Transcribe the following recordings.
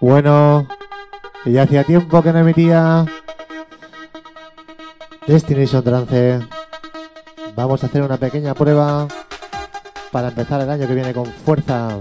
Bueno, ya hacía tiempo que no emitía Destination Trance. Vamos a hacer una pequeña prueba para empezar el año que viene con fuerza.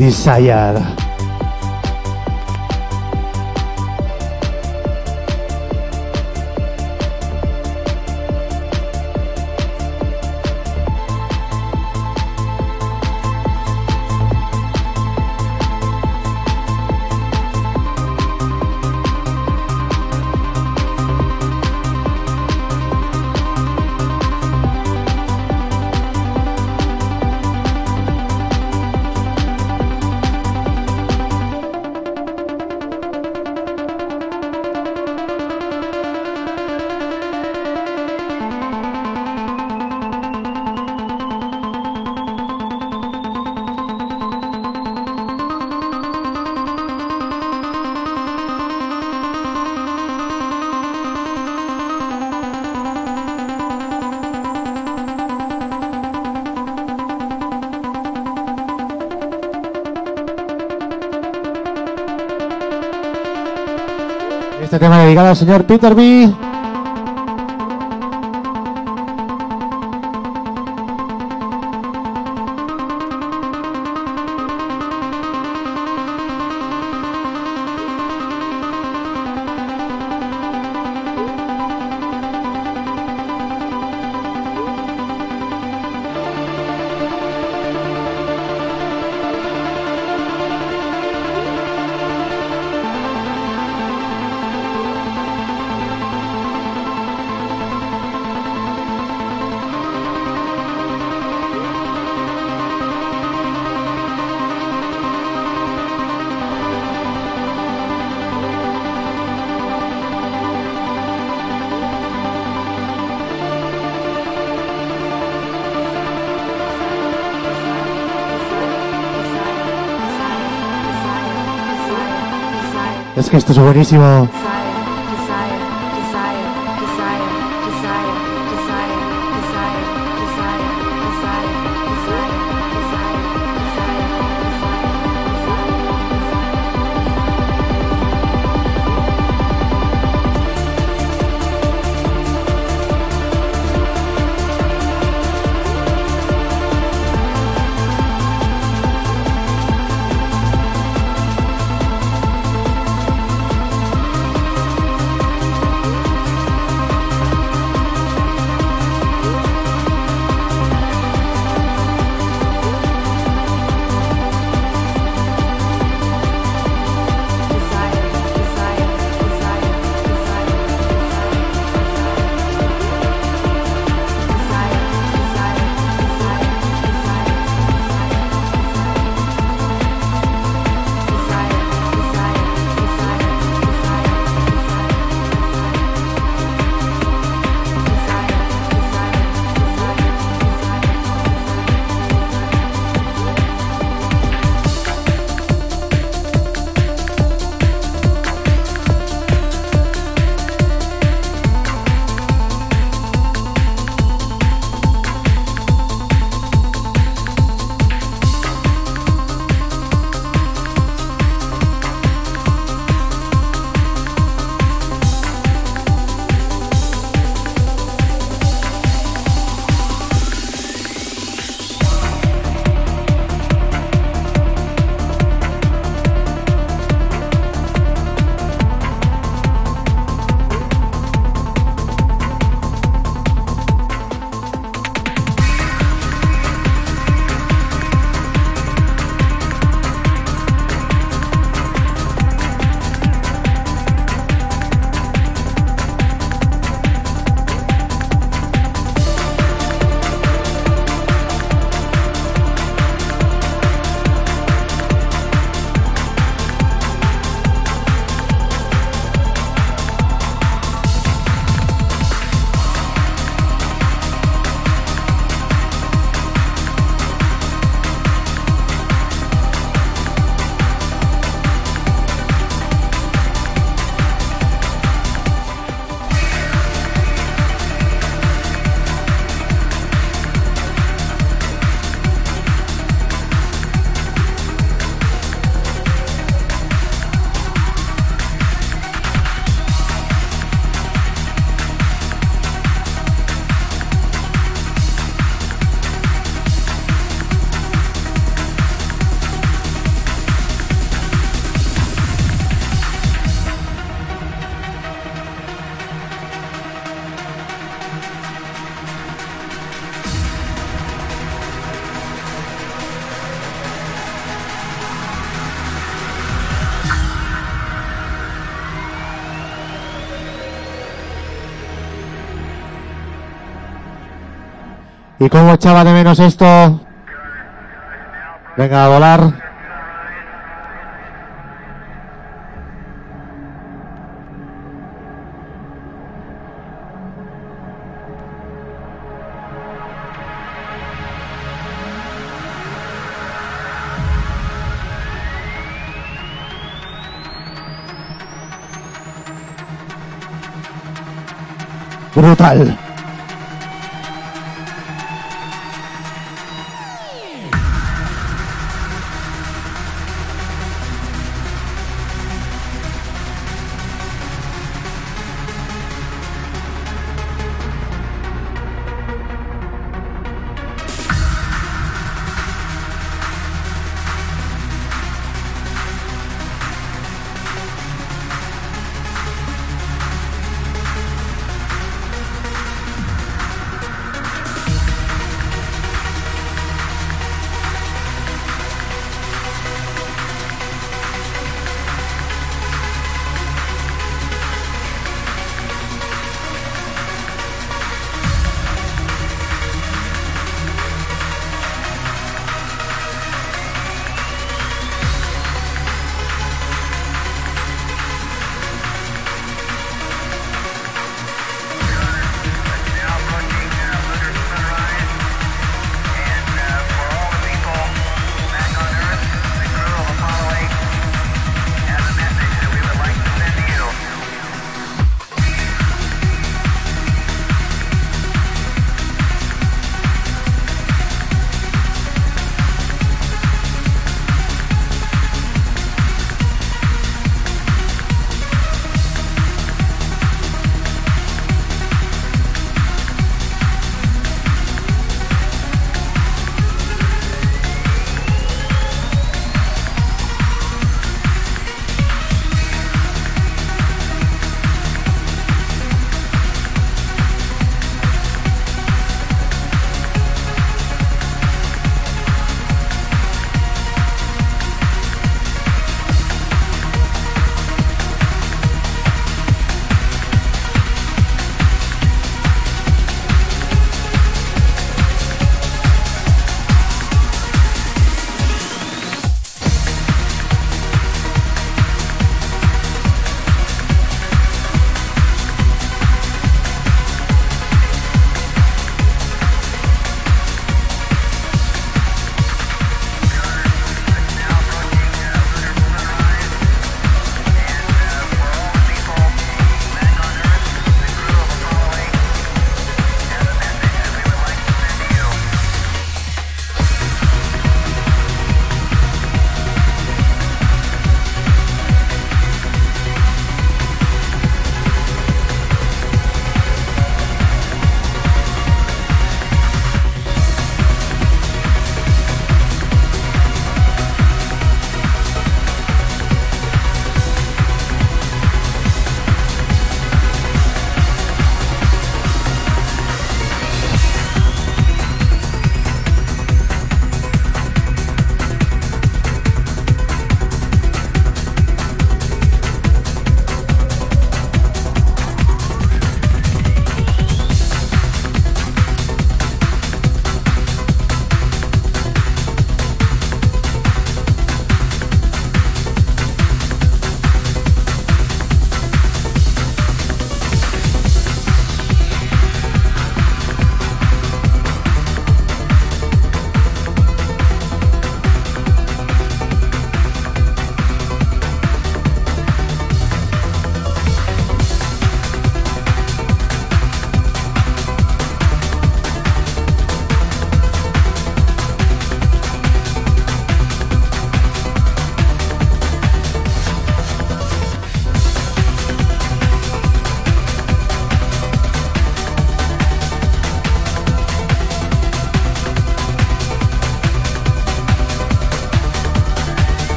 Desire. Este señor Peter B. Es que esto es buenísimo. ¿Y cómo echaba de menos esto? Venga a volar.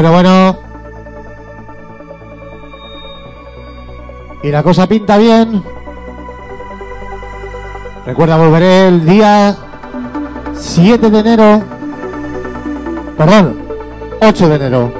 Bueno, bueno. Y la cosa pinta bien. Recuerda, volveré el día 7 de enero. Perdón, 8 de enero.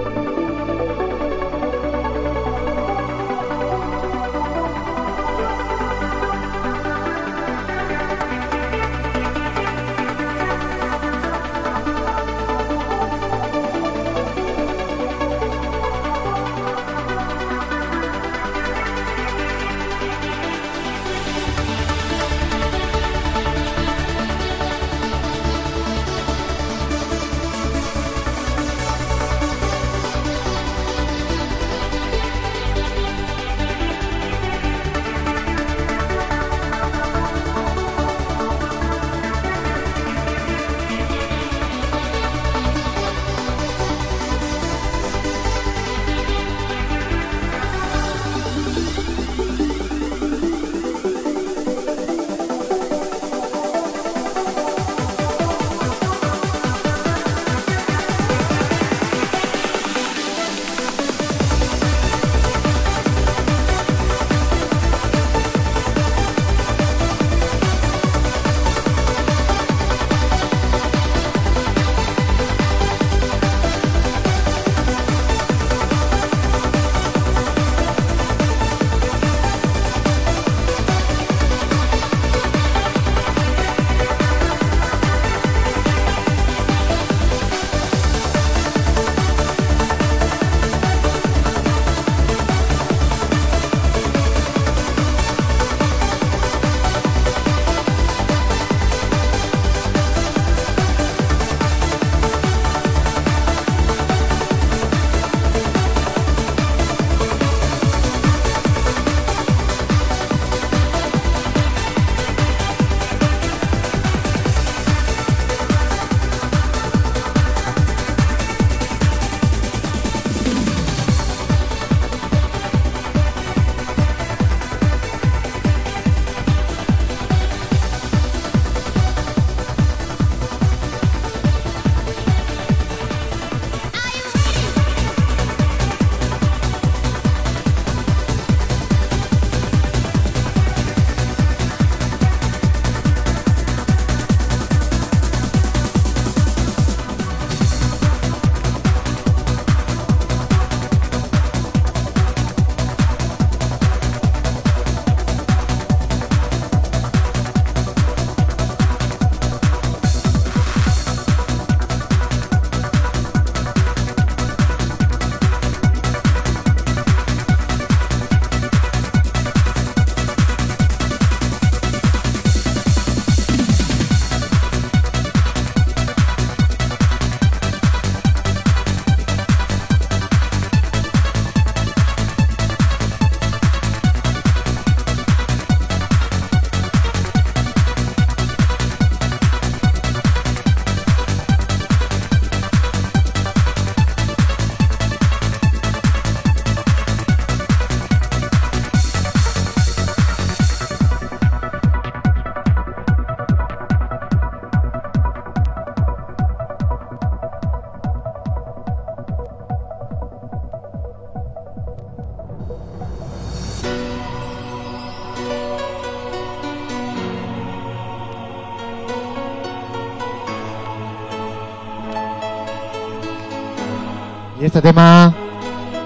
Este tema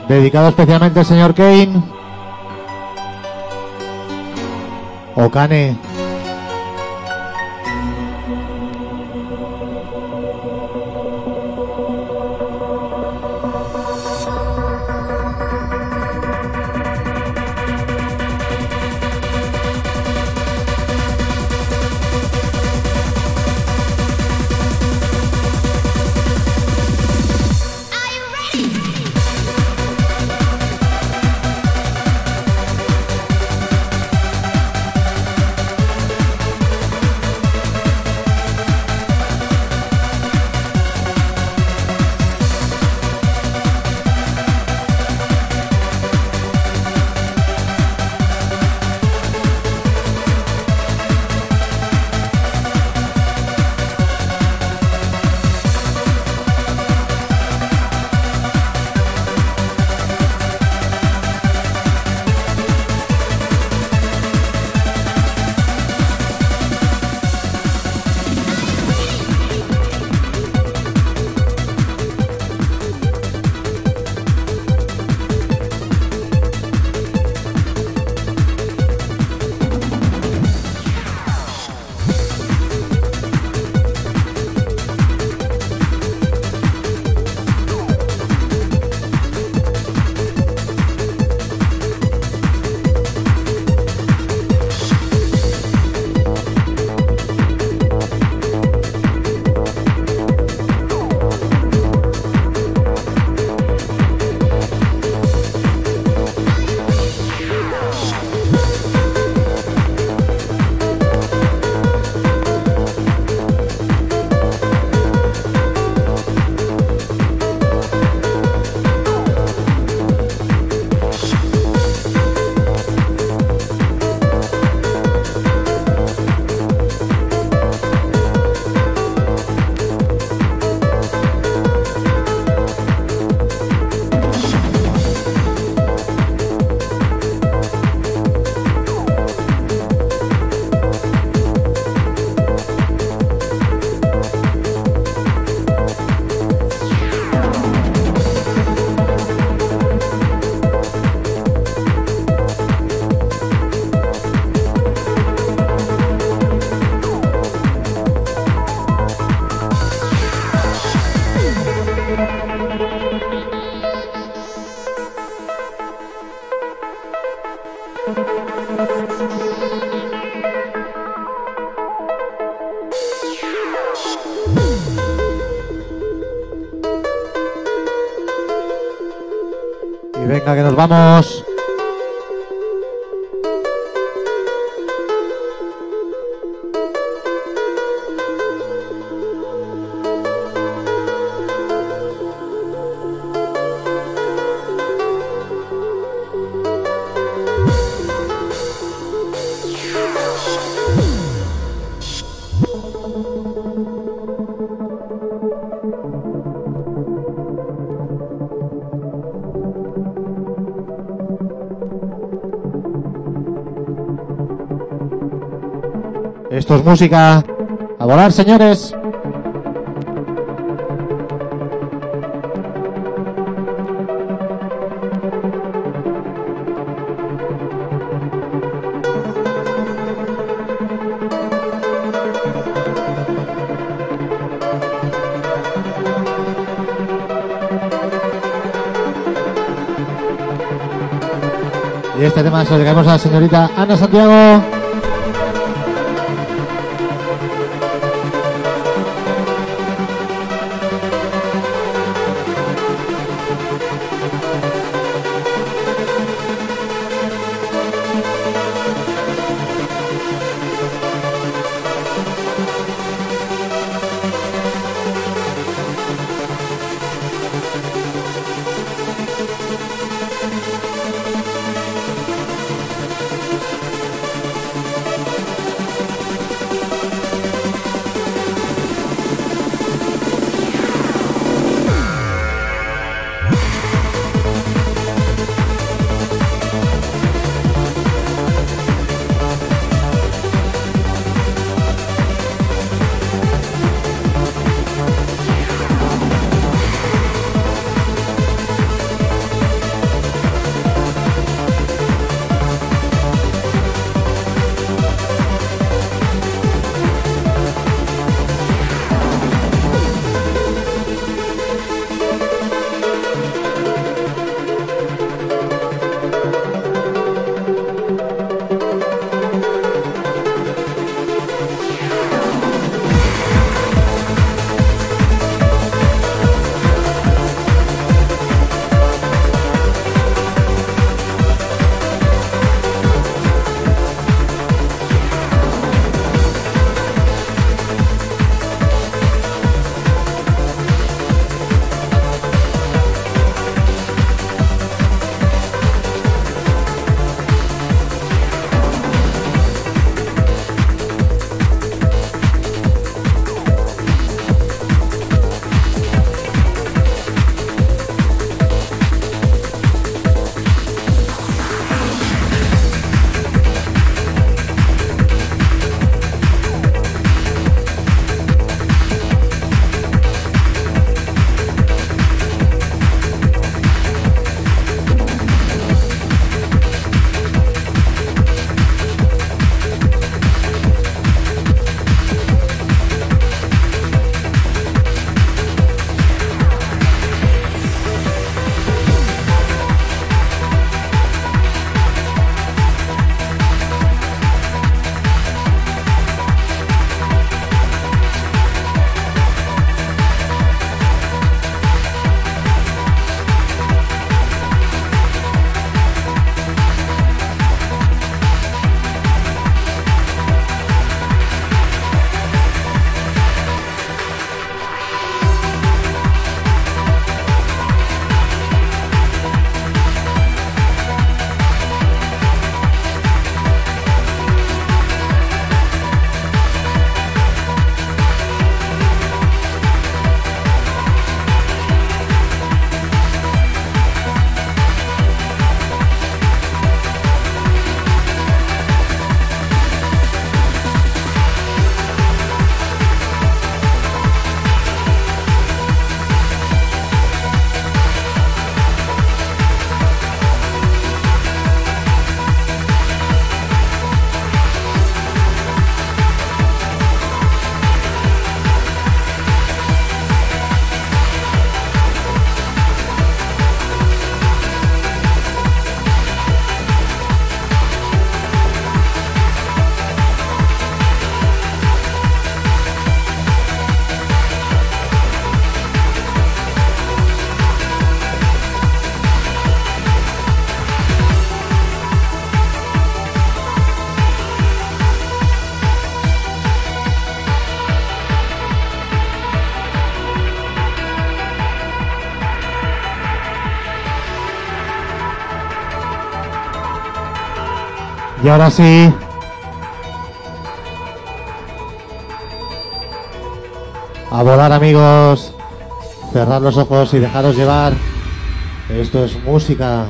dedicado especialmente al señor Kane. Okane. Y vamos. Esto es música. A volar, señores. Y este tema se lo dedicamos a la señorita Ana Santiago. Y ahora sí. A volar amigos. Cerrar los ojos y dejaros llevar. Esto es música.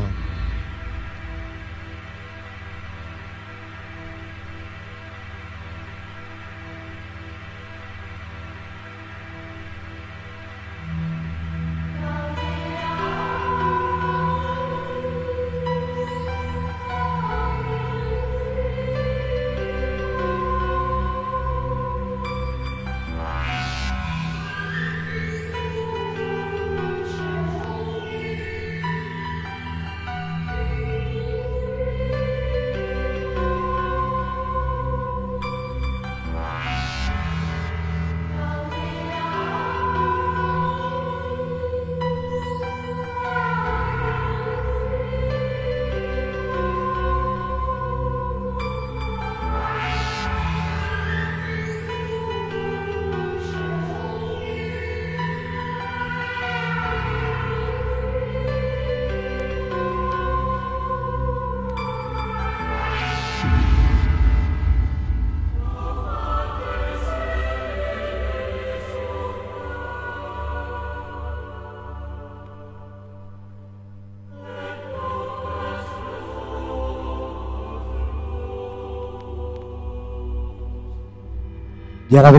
y ahora que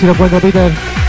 si lo encuentro, Peter.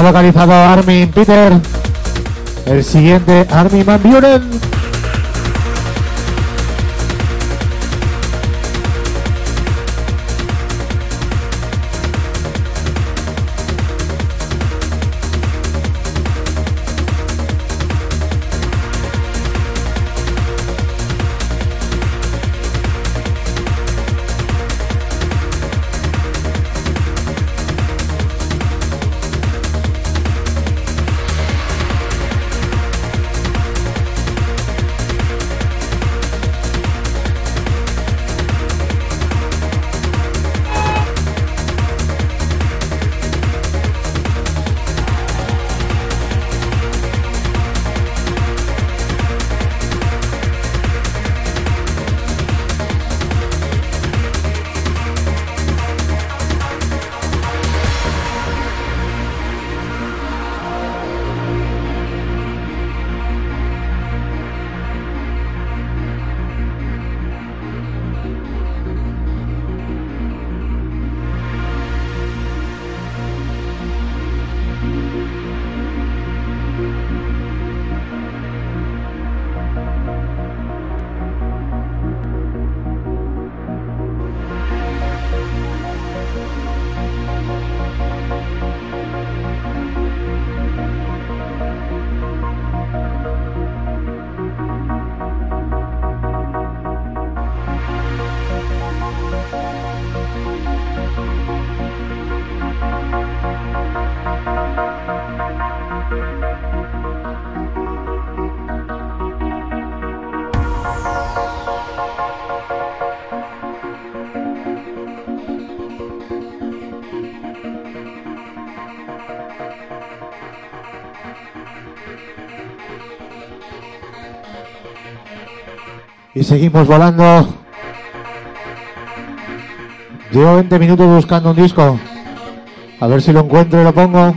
Ha localizado Armin Peter. El siguiente, Armin Van Buren. Seguimos volando. Llevo 20 minutos buscando un disco. A ver si lo encuentro y lo pongo.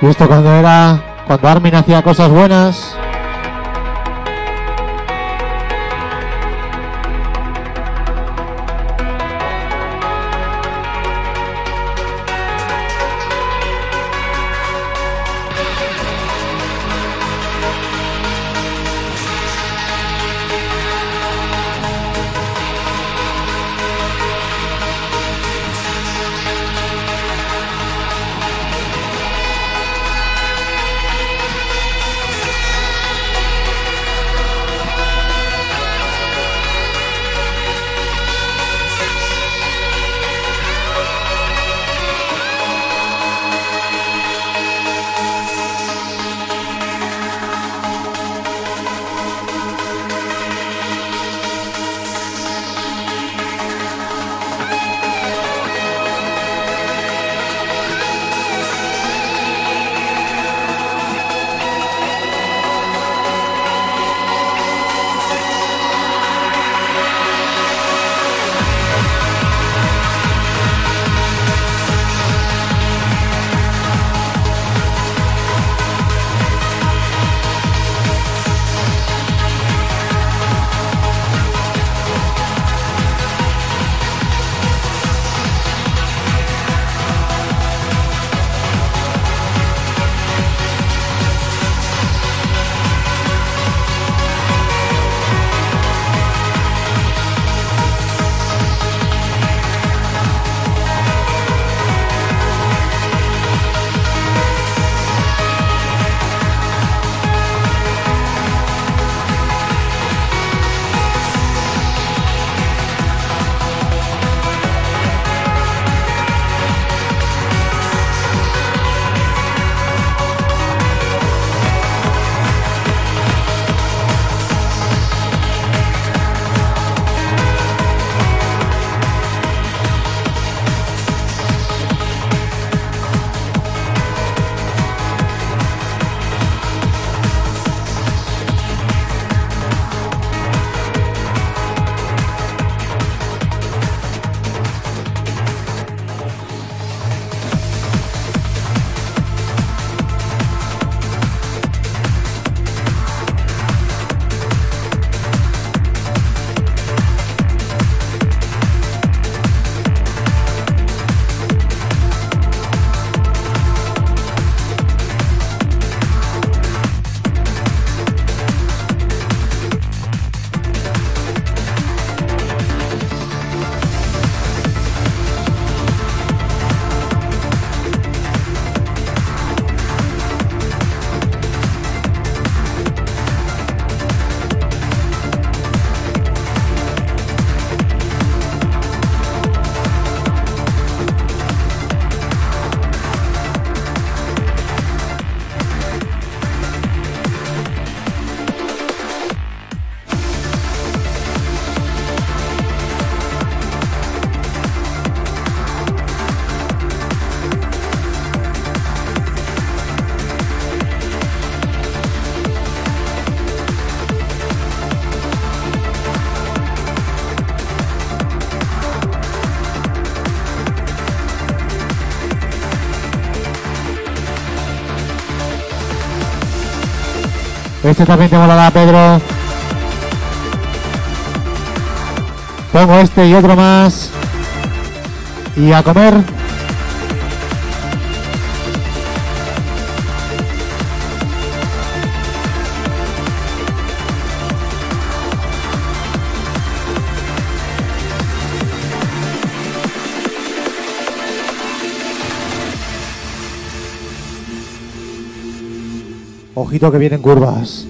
Y esto cuando era. Cuando Armin hacía cosas buenas. Este también te molará, Pedro. Pongo este y otro más. Y a comer. Ojito que vienen curvas.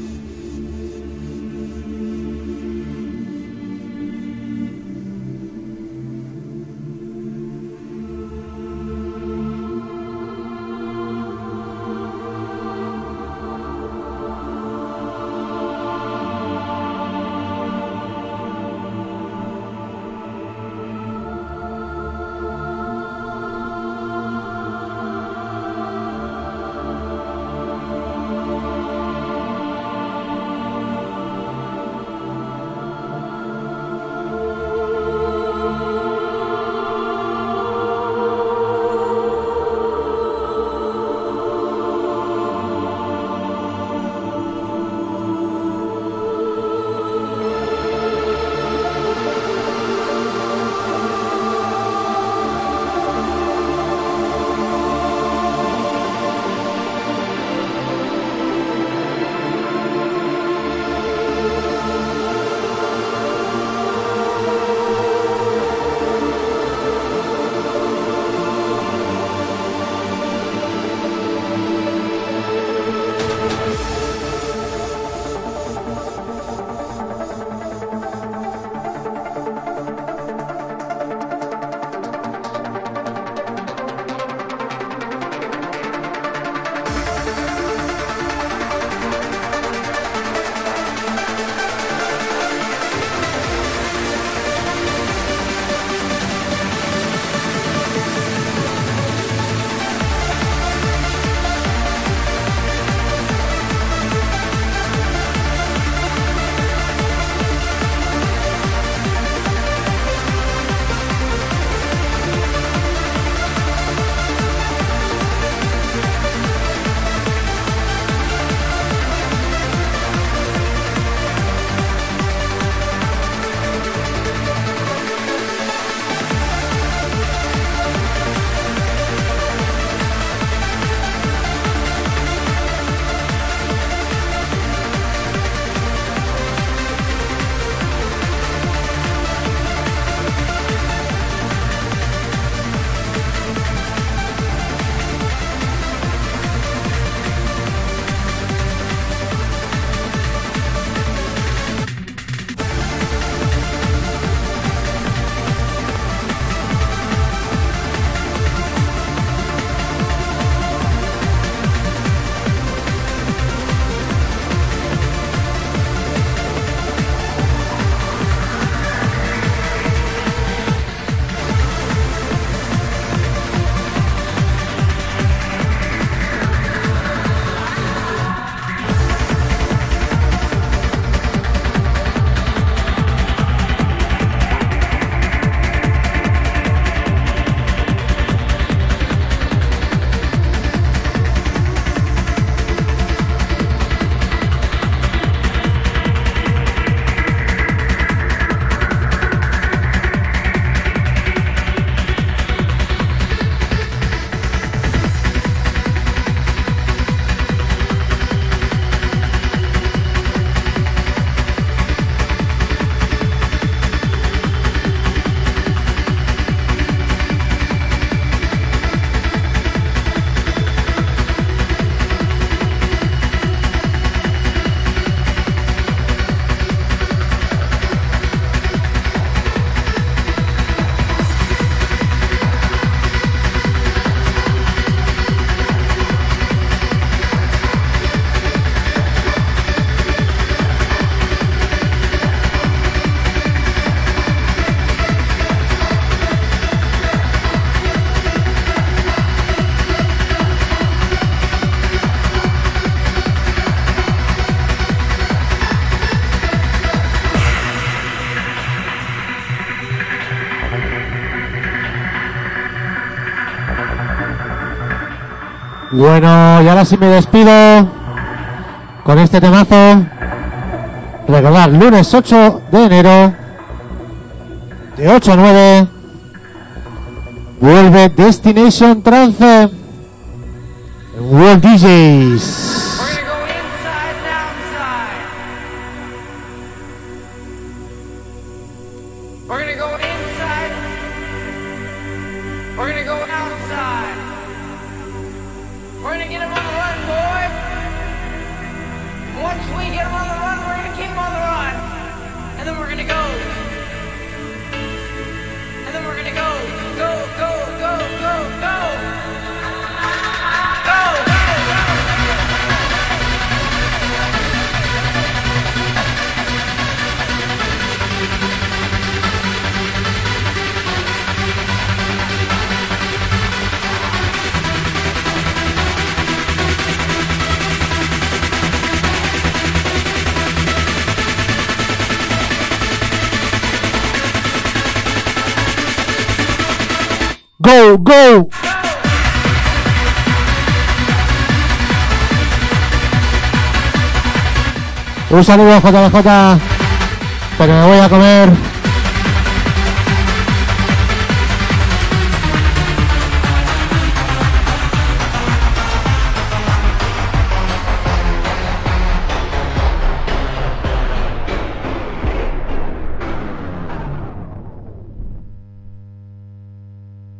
Bueno, y ahora sí me despido con este temazo. Recordar, lunes 8 de enero, de 8 a 9, vuelve Destination Trance World DJs. Un saludo JBJ, pero me voy a comer